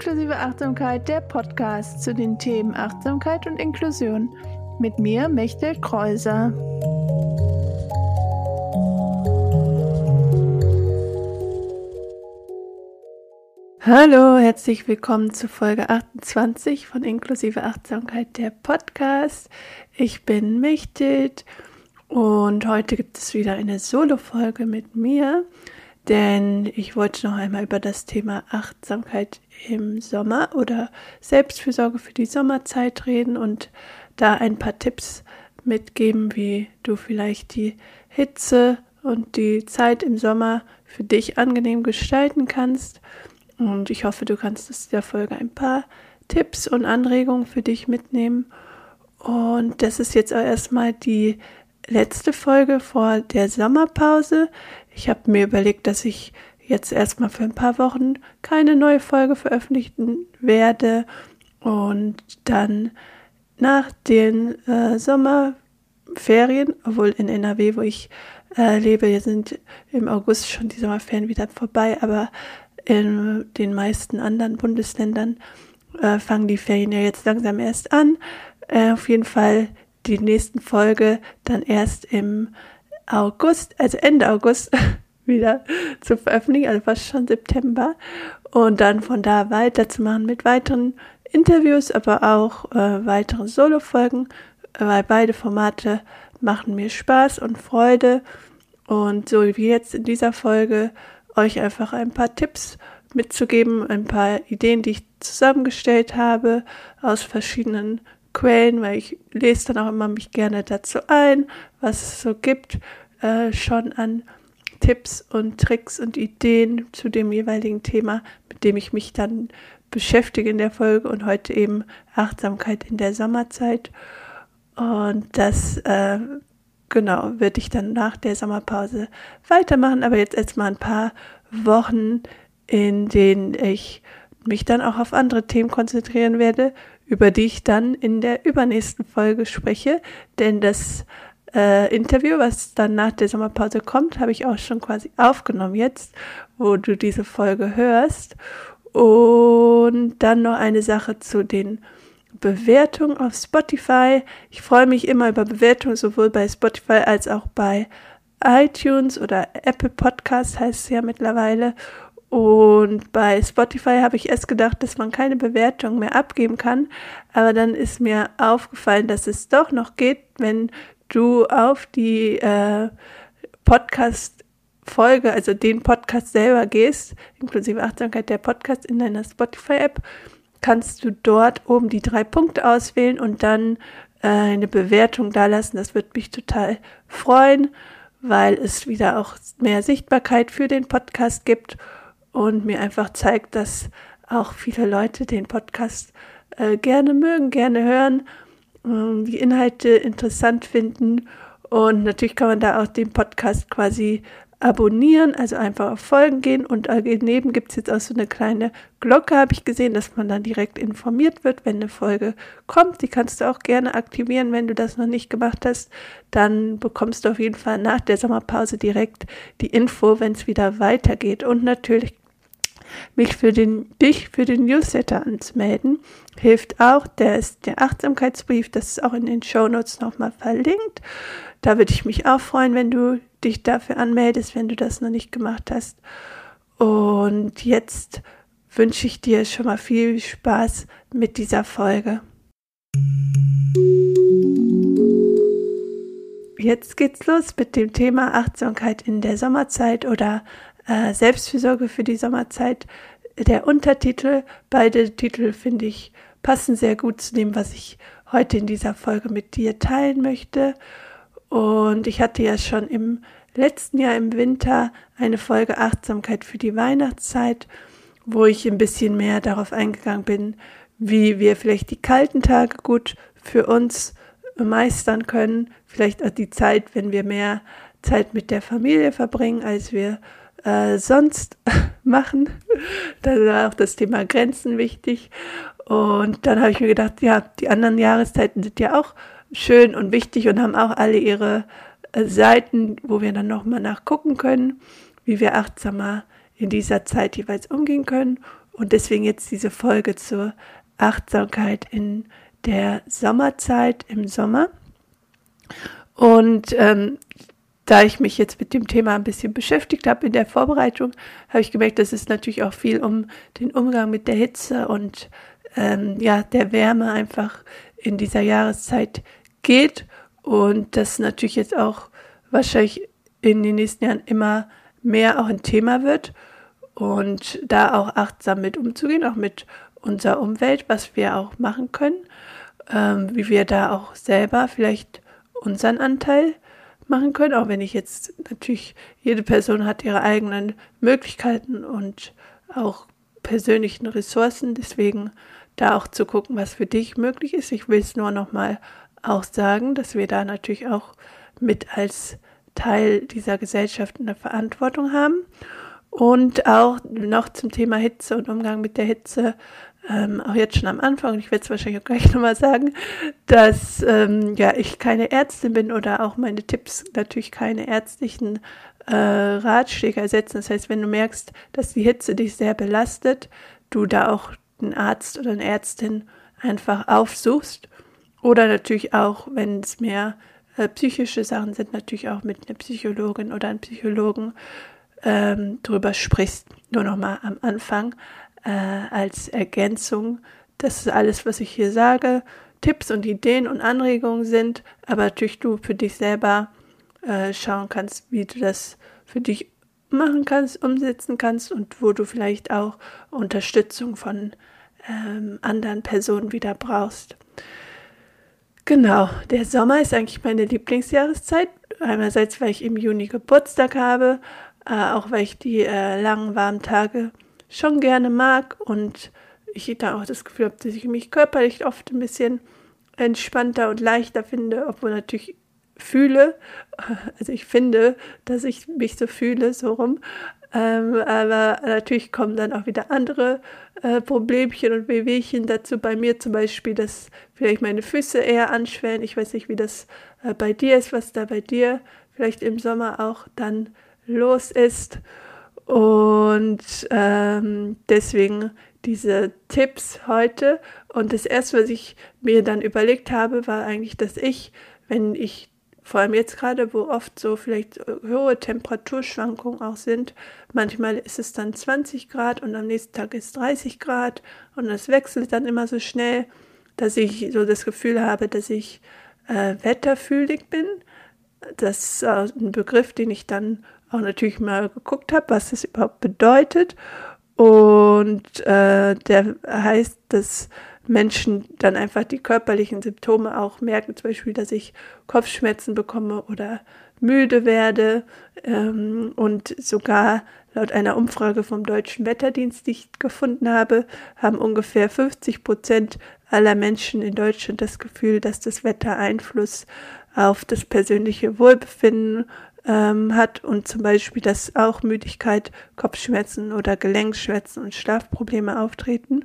Inklusive Achtsamkeit, der Podcast zu den Themen Achtsamkeit und Inklusion. Mit mir, Mechtel Kreuser. Hallo, herzlich willkommen zu Folge 28 von Inklusive Achtsamkeit, der Podcast. Ich bin Mechthild und heute gibt es wieder eine Solo-Folge mit mir denn ich wollte noch einmal über das Thema Achtsamkeit im Sommer oder Selbstfürsorge für die Sommerzeit reden und da ein paar Tipps mitgeben, wie du vielleicht die Hitze und die Zeit im Sommer für dich angenehm gestalten kannst. Und ich hoffe, du kannst aus der Folge ein paar Tipps und Anregungen für dich mitnehmen. Und das ist jetzt auch erstmal die letzte Folge vor der Sommerpause. Ich habe mir überlegt, dass ich jetzt erstmal für ein paar Wochen keine neue Folge veröffentlichen werde und dann nach den äh, Sommerferien, obwohl in NRW, wo ich äh, lebe, sind im August schon die Sommerferien wieder vorbei, aber in den meisten anderen Bundesländern äh, fangen die Ferien ja jetzt langsam erst an. Äh, auf jeden Fall die nächsten Folge dann erst im August, also Ende August wieder zu veröffentlichen, also fast schon September. Und dann von da weiterzumachen mit weiteren Interviews, aber auch äh, weiteren Solo-Folgen, weil beide Formate machen mir Spaß und Freude. Und so wie jetzt in dieser Folge euch einfach ein paar Tipps mitzugeben, ein paar Ideen, die ich zusammengestellt habe aus verschiedenen Quellen, weil ich lese dann auch immer mich gerne dazu ein, was es so gibt, äh, schon an Tipps und Tricks und Ideen zu dem jeweiligen Thema, mit dem ich mich dann beschäftige in der Folge und heute eben Achtsamkeit in der Sommerzeit. Und das, äh, genau, würde ich dann nach der Sommerpause weitermachen, aber jetzt erstmal ein paar Wochen, in denen ich mich dann auch auf andere Themen konzentrieren werde, über die ich dann in der übernächsten Folge spreche, denn das äh, Interview, was dann nach der Sommerpause kommt, habe ich auch schon quasi aufgenommen jetzt, wo du diese Folge hörst. Und dann noch eine Sache zu den Bewertungen auf Spotify. Ich freue mich immer über Bewertungen, sowohl bei Spotify als auch bei iTunes oder Apple Podcast heißt es ja mittlerweile. Und bei Spotify habe ich erst gedacht, dass man keine Bewertung mehr abgeben kann. Aber dann ist mir aufgefallen, dass es doch noch geht, wenn du auf die äh, Podcast-Folge, also den Podcast selber gehst, inklusive Achtsamkeit der Podcast in deiner Spotify-App, kannst du dort oben die drei Punkte auswählen und dann äh, eine Bewertung dalassen. Das würde mich total freuen, weil es wieder auch mehr Sichtbarkeit für den Podcast gibt und mir einfach zeigt, dass auch viele Leute den Podcast äh, gerne mögen, gerne hören, äh, die Inhalte interessant finden. Und natürlich kann man da auch den Podcast quasi abonnieren, also einfach auf Folgen gehen und daneben gibt es jetzt auch so eine kleine Glocke, habe ich gesehen, dass man dann direkt informiert wird, wenn eine Folge kommt. Die kannst du auch gerne aktivieren, wenn du das noch nicht gemacht hast. Dann bekommst du auf jeden Fall nach der Sommerpause direkt die Info, wenn es wieder weitergeht. Und natürlich mich für den, dich für den Newsletter anzumelden, hilft auch. Der ist der Achtsamkeitsbrief, das ist auch in den Show Notes nochmal verlinkt. Da würde ich mich auch freuen, wenn du dich dafür anmeldest, wenn du das noch nicht gemacht hast. Und jetzt wünsche ich dir schon mal viel Spaß mit dieser Folge. Jetzt geht's los mit dem Thema Achtsamkeit in der Sommerzeit oder äh, Selbstfürsorge für die Sommerzeit. Der Untertitel, beide Titel finde ich passen sehr gut zu dem, was ich heute in dieser Folge mit dir teilen möchte. Und ich hatte ja schon im letzten Jahr im Winter eine Folge Achtsamkeit für die Weihnachtszeit, wo ich ein bisschen mehr darauf eingegangen bin, wie wir vielleicht die kalten Tage gut für uns meistern können. Vielleicht auch die Zeit, wenn wir mehr Zeit mit der Familie verbringen, als wir äh, sonst machen. Da war auch das Thema Grenzen wichtig. Und dann habe ich mir gedacht, ja, die anderen Jahreszeiten sind ja auch schön und wichtig und haben auch alle ihre äh, Seiten, wo wir dann nochmal nachgucken können, wie wir achtsamer in dieser Zeit jeweils umgehen können. Und deswegen jetzt diese Folge zur Achtsamkeit in der Sommerzeit im Sommer. Und ähm, da ich mich jetzt mit dem Thema ein bisschen beschäftigt habe in der Vorbereitung, habe ich gemerkt, dass es natürlich auch viel um den Umgang mit der Hitze und ähm, ja der Wärme einfach in dieser Jahreszeit geht und das natürlich jetzt auch wahrscheinlich in den nächsten Jahren immer mehr auch ein Thema wird und da auch achtsam mit umzugehen, auch mit unserer Umwelt, was wir auch machen können, ähm, wie wir da auch selber vielleicht unseren Anteil machen können, auch wenn ich jetzt natürlich, jede Person hat ihre eigenen Möglichkeiten und auch persönlichen Ressourcen, deswegen da auch zu gucken, was für dich möglich ist. Ich will es nur nochmal auch sagen, dass wir da natürlich auch mit als Teil dieser Gesellschaft eine Verantwortung haben. Und auch noch zum Thema Hitze und Umgang mit der Hitze ähm, auch jetzt schon am Anfang, ich werde es wahrscheinlich auch gleich nochmal sagen, dass ähm, ja ich keine Ärztin bin oder auch meine Tipps natürlich keine ärztlichen äh, Ratschläge ersetzen. Das heißt, wenn du merkst, dass die Hitze dich sehr belastet, du da auch einen Arzt oder eine Ärztin einfach aufsuchst. Oder natürlich auch, wenn es mehr äh, psychische Sachen sind, natürlich auch mit einer Psychologin oder einem Psychologen ähm, drüber sprichst. Nur nochmal am Anfang äh, als Ergänzung. Das ist alles, was ich hier sage. Tipps und Ideen und Anregungen sind, aber natürlich du für dich selber äh, schauen kannst, wie du das für dich machen kannst, umsetzen kannst und wo du vielleicht auch Unterstützung von ähm, anderen Personen wieder brauchst. Genau, der Sommer ist eigentlich meine Lieblingsjahreszeit. Einerseits, weil ich im Juni Geburtstag habe, äh, auch weil ich die äh, langen, warmen Tage schon gerne mag und ich da auch das Gefühl habe, dass ich mich körperlich oft ein bisschen entspannter und leichter finde, obwohl natürlich fühle, also ich finde, dass ich mich so fühle, so rum. Ähm, aber natürlich kommen dann auch wieder andere äh, Problemchen und Wehwehchen dazu. Bei mir zum Beispiel, dass vielleicht meine Füße eher anschwellen. Ich weiß nicht, wie das äh, bei dir ist, was da bei dir vielleicht im Sommer auch dann los ist. Und ähm, deswegen diese Tipps heute. Und das erste, was ich mir dann überlegt habe, war eigentlich, dass ich, wenn ich vor allem jetzt gerade, wo oft so vielleicht hohe Temperaturschwankungen auch sind, manchmal ist es dann 20 Grad und am nächsten Tag ist 30 Grad und das wechselt dann immer so schnell, dass ich so das Gefühl habe, dass ich äh, wetterfühlig bin. Das ist ein Begriff, den ich dann auch natürlich mal geguckt habe, was das überhaupt bedeutet. Und äh, der heißt, dass Menschen dann einfach die körperlichen Symptome auch merken, zum Beispiel, dass ich Kopfschmerzen bekomme oder müde werde. Ähm, und sogar laut einer Umfrage vom Deutschen Wetterdienst, die ich gefunden habe, haben ungefähr 50 Prozent aller Menschen in Deutschland das Gefühl, dass das Wetter Einfluss auf das persönliche Wohlbefinden ähm, hat und zum Beispiel, dass auch Müdigkeit, Kopfschmerzen oder Gelenkschmerzen und Schlafprobleme auftreten.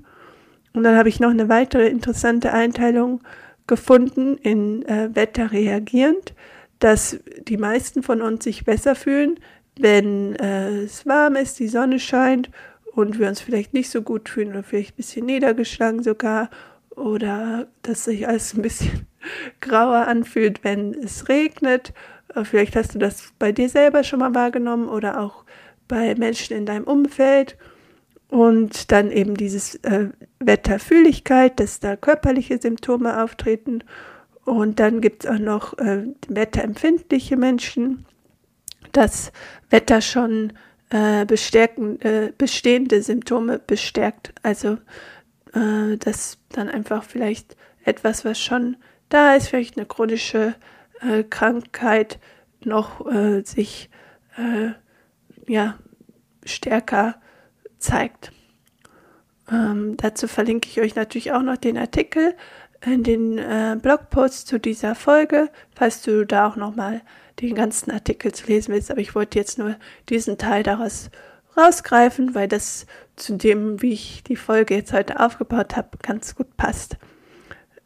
Und dann habe ich noch eine weitere interessante Einteilung gefunden in äh, Wetter reagierend, dass die meisten von uns sich besser fühlen, wenn äh, es warm ist, die Sonne scheint und wir uns vielleicht nicht so gut fühlen oder vielleicht ein bisschen niedergeschlagen sogar oder dass sich alles ein bisschen grauer anfühlt, wenn es regnet vielleicht hast du das bei dir selber schon mal wahrgenommen oder auch bei Menschen in deinem Umfeld. Und dann eben dieses äh, Wetterfühligkeit, dass da körperliche Symptome auftreten. Und dann gibt es auch noch äh, wetterempfindliche Menschen, dass Wetter schon äh, bestärken, äh, bestehende Symptome bestärkt. Also äh, dass dann einfach vielleicht etwas, was schon da ist, vielleicht eine chronische äh, Krankheit noch äh, sich äh, ja, stärker zeigt. Ähm, dazu verlinke ich euch natürlich auch noch den Artikel in den äh, Blogpost zu dieser Folge, falls du da auch noch mal den ganzen Artikel zu lesen willst. Aber ich wollte jetzt nur diesen Teil daraus rausgreifen, weil das zu dem, wie ich die Folge jetzt heute aufgebaut habe, ganz gut passt.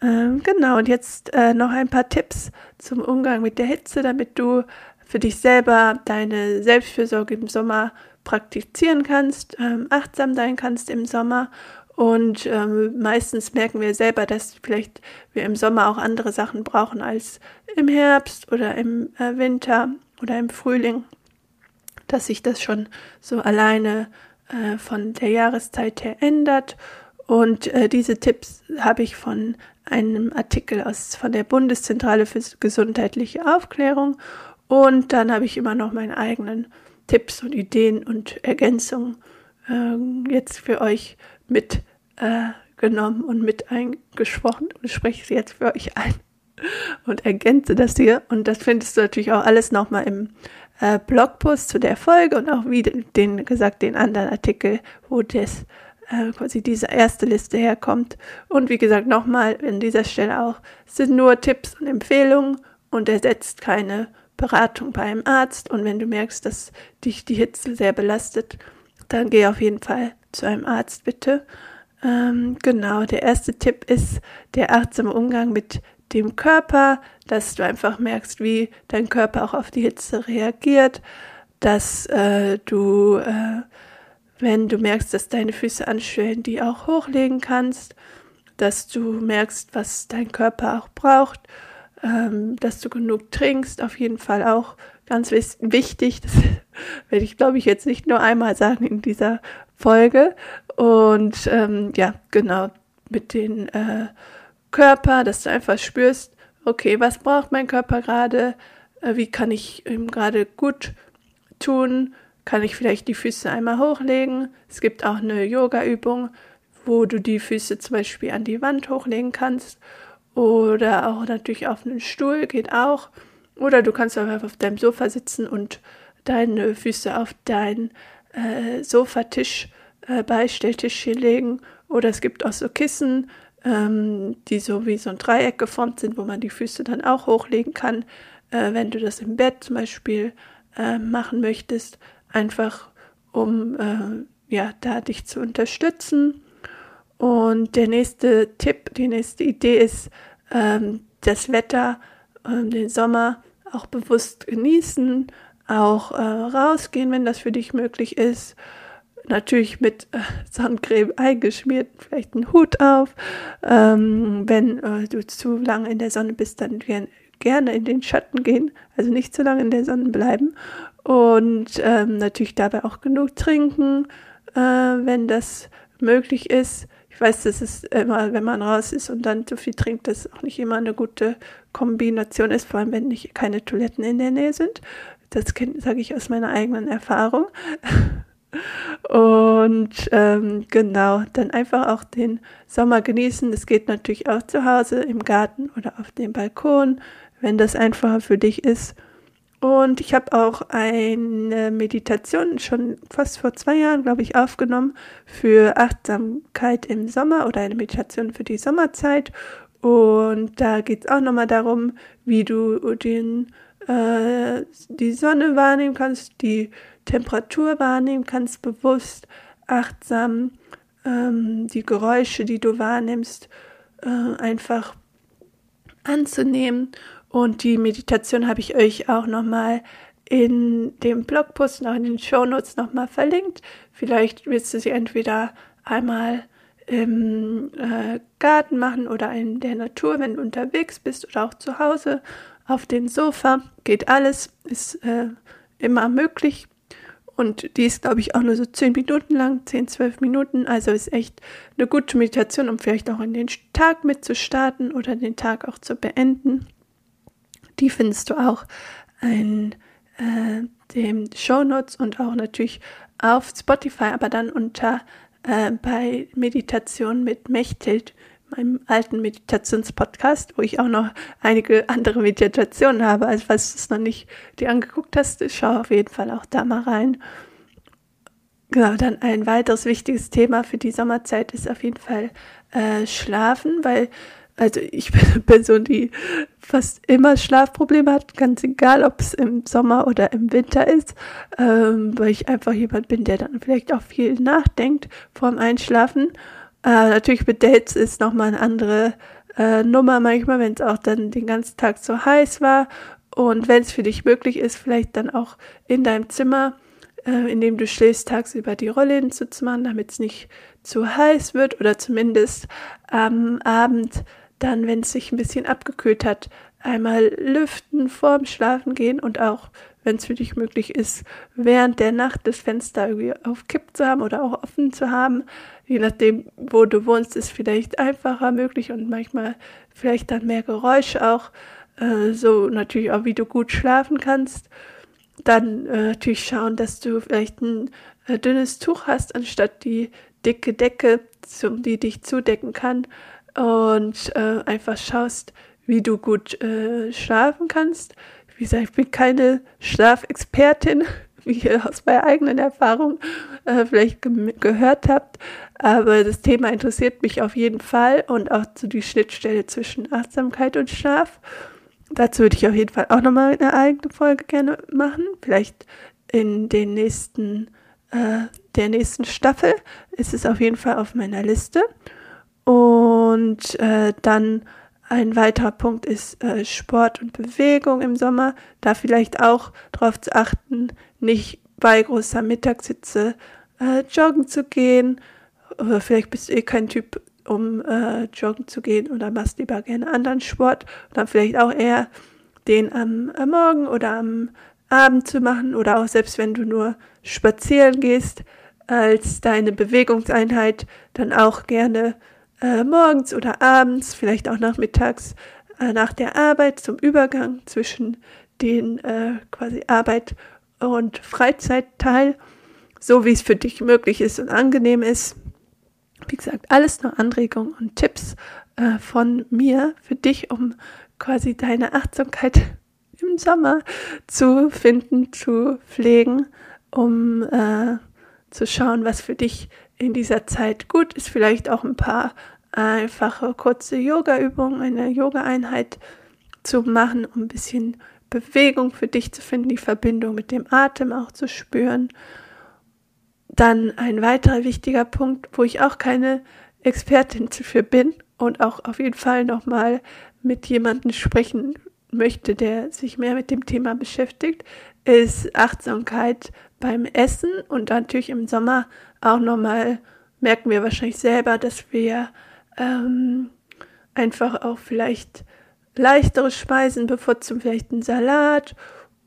Ähm, genau, und jetzt äh, noch ein paar Tipps zum Umgang mit der Hitze, damit du für dich selber deine Selbstfürsorge im Sommer praktizieren kannst, ähm, achtsam sein kannst im Sommer. Und ähm, meistens merken wir selber, dass vielleicht wir im Sommer auch andere Sachen brauchen als im Herbst oder im äh, Winter oder im Frühling, dass sich das schon so alleine äh, von der Jahreszeit her ändert. Und äh, diese Tipps habe ich von einem Artikel aus von der Bundeszentrale für gesundheitliche Aufklärung und dann habe ich immer noch meine eigenen Tipps und Ideen und Ergänzungen äh, jetzt für euch mitgenommen äh, und mit eingesprochen und spreche sie jetzt für euch ein und ergänze das hier. Und das findest du natürlich auch alles nochmal im äh, Blogpost zu der Folge und auch wie den gesagt den anderen Artikel, wo das äh, quasi diese erste Liste herkommt. Und wie gesagt, nochmal an dieser Stelle auch, sind nur Tipps und Empfehlungen und ersetzt keine Beratung bei einem Arzt. Und wenn du merkst, dass dich die Hitze sehr belastet, dann geh auf jeden Fall zu einem Arzt, bitte. Ähm, genau, der erste Tipp ist der achtsame Umgang mit dem Körper, dass du einfach merkst, wie dein Körper auch auf die Hitze reagiert, dass äh, du äh, wenn du merkst, dass deine Füße anschwellen, die auch hochlegen kannst, dass du merkst, was dein Körper auch braucht, ähm, dass du genug trinkst, auf jeden Fall auch ganz wichtig. Das werde ich, glaube ich, jetzt nicht nur einmal sagen in dieser Folge. Und ähm, ja, genau, mit dem äh, Körper, dass du einfach spürst, okay, was braucht mein Körper gerade, äh, wie kann ich ihm gerade gut tun, kann ich vielleicht die Füße einmal hochlegen. Es gibt auch eine Yoga-Übung, wo du die Füße zum Beispiel an die Wand hochlegen kannst. Oder auch natürlich auf einen Stuhl geht auch. Oder du kannst auch auf deinem Sofa sitzen und deine Füße auf deinen äh, Sofatisch, äh, Beistelltisch hier legen. Oder es gibt auch so Kissen, ähm, die so wie so ein Dreieck geformt sind, wo man die Füße dann auch hochlegen kann. Äh, wenn du das im Bett zum Beispiel äh, machen möchtest, einfach um äh, ja, da dich zu unterstützen. Und der nächste Tipp, die nächste Idee ist, ähm, das Wetter, ähm, den Sommer auch bewusst genießen, auch äh, rausgehen, wenn das für dich möglich ist. Natürlich mit äh, Sonnencreme eingeschmiert, vielleicht einen Hut auf. Ähm, wenn äh, du zu lange in der Sonne bist, dann gern, gerne in den Schatten gehen, also nicht zu lange in der Sonne bleiben und ähm, natürlich dabei auch genug trinken, äh, wenn das möglich ist. Ich weiß, das ist immer, wenn man raus ist und dann zu viel trinkt, das auch nicht immer eine gute Kombination ist, vor allem wenn nicht keine Toiletten in der Nähe sind. Das sage ich aus meiner eigenen Erfahrung. Und ähm, genau, dann einfach auch den Sommer genießen. Das geht natürlich auch zu Hause, im Garten oder auf dem Balkon, wenn das einfacher für dich ist. Und ich habe auch eine Meditation schon fast vor zwei Jahren, glaube ich, aufgenommen für Achtsamkeit im Sommer oder eine Meditation für die Sommerzeit. Und da geht es auch nochmal darum, wie du den, äh, die Sonne wahrnehmen kannst, die Temperatur wahrnehmen kannst, bewusst, achtsam, ähm, die Geräusche, die du wahrnimmst, äh, einfach anzunehmen und die Meditation habe ich euch auch nochmal in dem Blogpost, noch in den Shownotes nochmal verlinkt. Vielleicht willst du sie entweder einmal im äh, Garten machen oder in der Natur, wenn du unterwegs bist oder auch zu Hause auf dem Sofa. Geht alles, ist äh, immer möglich. Und die ist, glaube ich, auch nur so 10 Minuten lang, 10, 12 Minuten. Also ist echt eine gute Meditation, um vielleicht auch in den Tag mitzustarten oder den Tag auch zu beenden. Die findest du auch in äh, den Show Notes und auch natürlich auf Spotify, aber dann unter äh, bei Meditation mit Mechthild, meinem alten Meditationspodcast, wo ich auch noch einige andere Meditationen habe. Also falls du es noch nicht dir angeguckt hast, schau auf jeden Fall auch da mal rein. Genau, dann ein weiteres wichtiges Thema für die Sommerzeit ist auf jeden Fall äh, Schlafen, weil also ich bin eine Person, die fast immer Schlafprobleme hat, ganz egal, ob es im Sommer oder im Winter ist, ähm, weil ich einfach jemand bin, der dann vielleicht auch viel nachdenkt vorm Einschlafen. Äh, natürlich mit Dates ist nochmal eine andere äh, Nummer manchmal, wenn es auch dann den ganzen Tag so heiß war Und wenn es für dich möglich ist, vielleicht dann auch in deinem Zimmer, äh, in dem du schläfst, tagsüber die Rolle hinzuzumachen, damit es nicht zu heiß wird oder zumindest am Abend dann, wenn es sich ein bisschen abgekühlt hat, einmal lüften vorm Schlafen gehen und auch, wenn es für dich möglich ist, während der Nacht das Fenster irgendwie auf Kipp zu haben oder auch offen zu haben. Je nachdem, wo du wohnst, ist vielleicht einfacher möglich und manchmal vielleicht dann mehr Geräusche auch. Äh, so natürlich auch, wie du gut schlafen kannst. Dann äh, natürlich schauen, dass du vielleicht ein äh, dünnes Tuch hast, anstatt die dicke Decke, zum, die dich zudecken kann. Und äh, einfach schaust, wie du gut äh, schlafen kannst. Wie gesagt, ich bin keine Schlafexpertin, wie ihr aus meiner eigenen Erfahrung äh, vielleicht ge gehört habt. Aber das Thema interessiert mich auf jeden Fall und auch so die Schnittstelle zwischen Achtsamkeit und Schlaf. Dazu würde ich auf jeden Fall auch nochmal eine eigene Folge gerne machen. Vielleicht in den nächsten, äh, der nächsten Staffel ist es auf jeden Fall auf meiner Liste. Und äh, dann ein weiterer Punkt ist äh, Sport und Bewegung im Sommer. Da vielleicht auch darauf zu achten, nicht bei großer Mittagssitze äh, joggen zu gehen. Oder vielleicht bist du eh kein Typ, um äh, joggen zu gehen oder machst lieber gerne anderen Sport. Und dann vielleicht auch eher den am, am Morgen oder am Abend zu machen oder auch selbst wenn du nur spazieren gehst, als deine Bewegungseinheit dann auch gerne äh, morgens oder abends, vielleicht auch nachmittags äh, nach der Arbeit zum Übergang zwischen den äh, quasi Arbeit und Freizeitteil, so wie es für dich möglich ist und angenehm ist. Wie gesagt, alles nur Anregungen und Tipps äh, von mir für dich, um quasi deine Achtsamkeit im Sommer zu finden, zu pflegen, um äh, zu schauen, was für dich in dieser Zeit gut ist, vielleicht auch ein paar einfache kurze Yoga-Übungen, eine Yoga-Einheit zu machen, um ein bisschen Bewegung für dich zu finden, die Verbindung mit dem Atem auch zu spüren. Dann ein weiterer wichtiger Punkt, wo ich auch keine Expertin für bin und auch auf jeden Fall nochmal mit jemandem sprechen möchte, der sich mehr mit dem Thema beschäftigt, ist Achtsamkeit beim Essen und natürlich im Sommer auch nochmal merken wir wahrscheinlich selber, dass wir ähm, einfach auch vielleicht leichtere Speisen bevorzugen, vielleicht einen Salat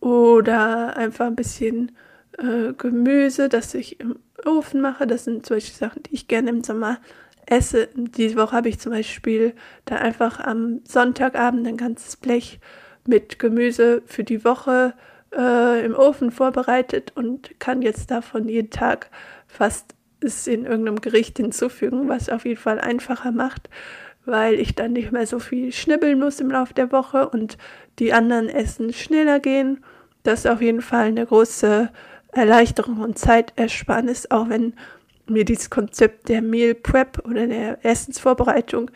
oder einfach ein bisschen äh, Gemüse, das ich im Ofen mache. Das sind solche Sachen, die ich gerne im Sommer esse. Diese Woche habe ich zum Beispiel da einfach am Sonntagabend ein ganzes Blech mit Gemüse für die Woche äh, im Ofen vorbereitet und kann jetzt davon jeden Tag fast es in irgendeinem Gericht hinzufügen, was auf jeden Fall einfacher macht, weil ich dann nicht mehr so viel schnibbeln muss im Laufe der Woche und die anderen Essen schneller gehen. Das ist auf jeden Fall eine große Erleichterung und Zeitersparnis, auch wenn mir dieses Konzept der Meal Prep oder der Essensvorbereitung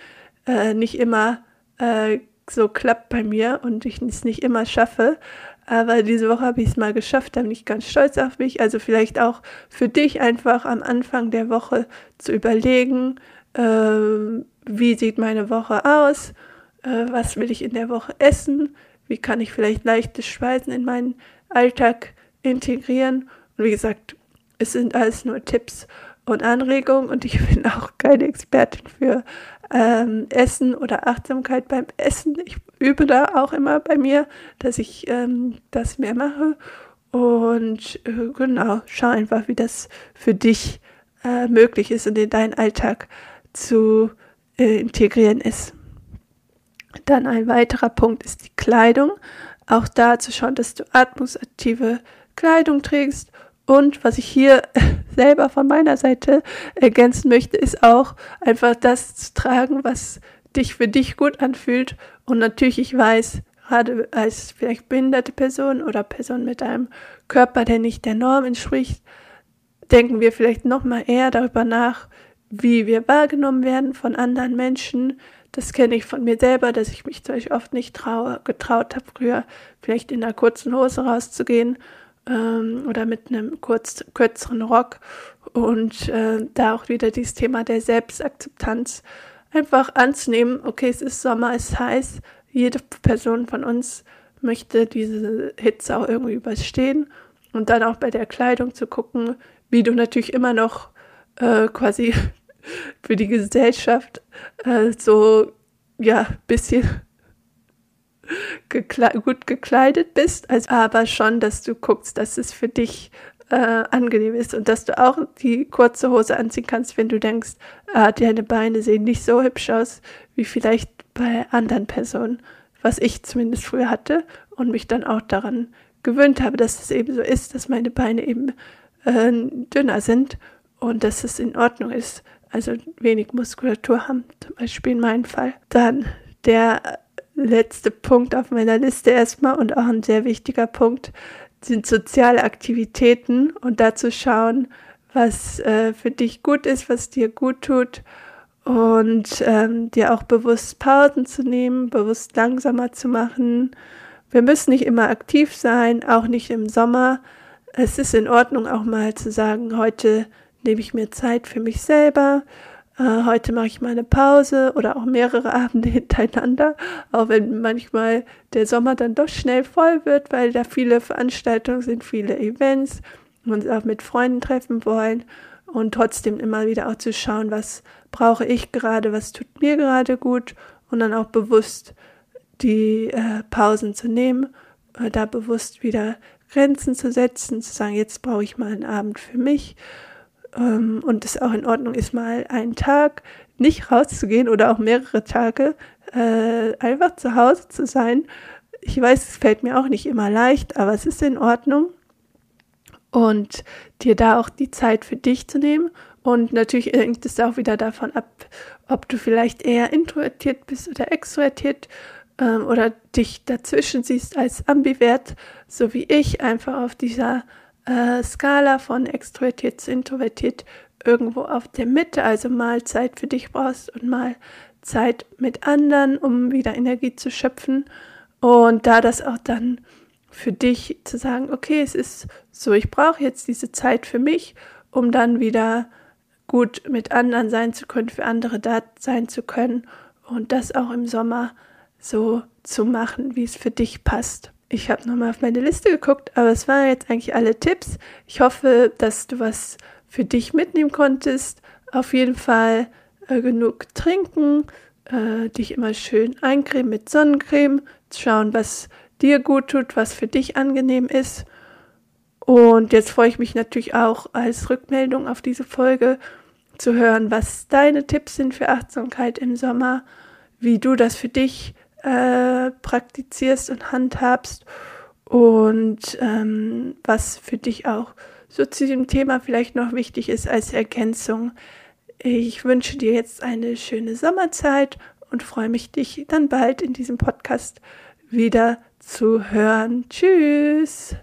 äh, nicht immer äh, so klappt bei mir und ich es nicht immer schaffe. Aber diese Woche habe ich es mal geschafft, da bin ich ganz stolz auf mich. Also vielleicht auch für dich einfach am Anfang der Woche zu überlegen, äh, wie sieht meine Woche aus, äh, was will ich in der Woche essen, wie kann ich vielleicht leichte Speisen in meinen Alltag integrieren. Und wie gesagt, es sind alles nur Tipps und Anregungen und ich bin auch keine Expertin für ähm, Essen oder Achtsamkeit beim Essen. Ich übe da auch immer bei mir, dass ich ähm, das mehr mache. Und äh, genau, schau einfach, wie das für dich äh, möglich ist und in deinen Alltag zu äh, integrieren ist. Dann ein weiterer Punkt ist die Kleidung. Auch da zu schauen, dass du atmungsaktive Kleidung trägst. Und was ich hier selber von meiner Seite ergänzen möchte, ist auch einfach das zu tragen, was dich für dich gut anfühlt. Und natürlich, ich weiß, gerade als vielleicht behinderte Person oder Person mit einem Körper, der nicht der Norm entspricht, denken wir vielleicht noch mal eher darüber nach, wie wir wahrgenommen werden von anderen Menschen. Das kenne ich von mir selber, dass ich mich zum Beispiel oft nicht traue, getraut habe, früher vielleicht in einer kurzen Hose rauszugehen ähm, oder mit einem kurz, kürzeren Rock. Und äh, da auch wieder dieses Thema der Selbstakzeptanz einfach anzunehmen, okay, es ist Sommer, es ist heiß, jede Person von uns möchte diese Hitze auch irgendwie überstehen. Und dann auch bei der Kleidung zu gucken, wie du natürlich immer noch äh, quasi für die Gesellschaft äh, so ja bisschen gekle gut gekleidet bist, also aber schon, dass du guckst, dass es für dich äh, angenehm ist und dass du auch die kurze Hose anziehen kannst, wenn du denkst, ah, deine Beine sehen nicht so hübsch aus wie vielleicht bei anderen Personen, was ich zumindest früher hatte und mich dann auch daran gewöhnt habe, dass es eben so ist, dass meine Beine eben äh, dünner sind und dass es in Ordnung ist, also wenig Muskulatur haben, zum Beispiel in meinem Fall. Dann der letzte Punkt auf meiner Liste erstmal und auch ein sehr wichtiger Punkt sind soziale Aktivitäten und dazu schauen, was äh, für dich gut ist, was dir gut tut und ähm, dir auch bewusst Pausen zu nehmen, bewusst langsamer zu machen. Wir müssen nicht immer aktiv sein, auch nicht im Sommer. Es ist in Ordnung auch mal zu sagen, heute nehme ich mir Zeit für mich selber äh, heute mache ich mal eine Pause oder auch mehrere Abende hintereinander, auch wenn manchmal der Sommer dann doch schnell voll wird, weil da viele Veranstaltungen sind, viele Events und uns auch mit Freunden treffen wollen und trotzdem immer wieder auch zu schauen, was brauche ich gerade, was tut mir gerade gut und dann auch bewusst die äh, Pausen zu nehmen, äh, da bewusst wieder Grenzen zu setzen, zu sagen, jetzt brauche ich mal einen Abend für mich ähm, und es auch in Ordnung ist, mal einen Tag nicht rauszugehen oder auch mehrere Tage äh, einfach zu Hause zu sein. Ich weiß, es fällt mir auch nicht immer leicht, aber es ist in Ordnung. Und dir da auch die Zeit für dich zu nehmen. Und natürlich hängt es auch wieder davon ab, ob du vielleicht eher introvertiert bist oder extrovertiert ähm, oder dich dazwischen siehst als ambivert, so wie ich, einfach auf dieser äh, Skala von extrovertiert zu introvertiert irgendwo auf der Mitte, also mal Zeit für dich brauchst und mal Zeit mit anderen, um wieder Energie zu schöpfen. Und da das auch dann für dich zu sagen, okay, es ist so, ich brauche jetzt diese Zeit für mich, um dann wieder gut mit anderen sein zu können, für andere da sein zu können und das auch im Sommer so zu machen, wie es für dich passt. Ich habe nochmal auf meine Liste geguckt, aber es waren jetzt eigentlich alle Tipps. Ich hoffe, dass du was für dich mitnehmen konntest. Auf jeden Fall äh, genug trinken, äh, dich immer schön eincremen mit Sonnencreme, schauen, was dir gut tut, was für dich angenehm ist. Und jetzt freue ich mich natürlich auch als Rückmeldung auf diese Folge zu hören, was deine Tipps sind für Achtsamkeit im Sommer, wie du das für dich äh, praktizierst und handhabst und ähm, was für dich auch so zu diesem Thema vielleicht noch wichtig ist als Ergänzung. Ich wünsche dir jetzt eine schöne Sommerzeit und freue mich, dich dann bald in diesem Podcast wieder zu hören. Tschüss!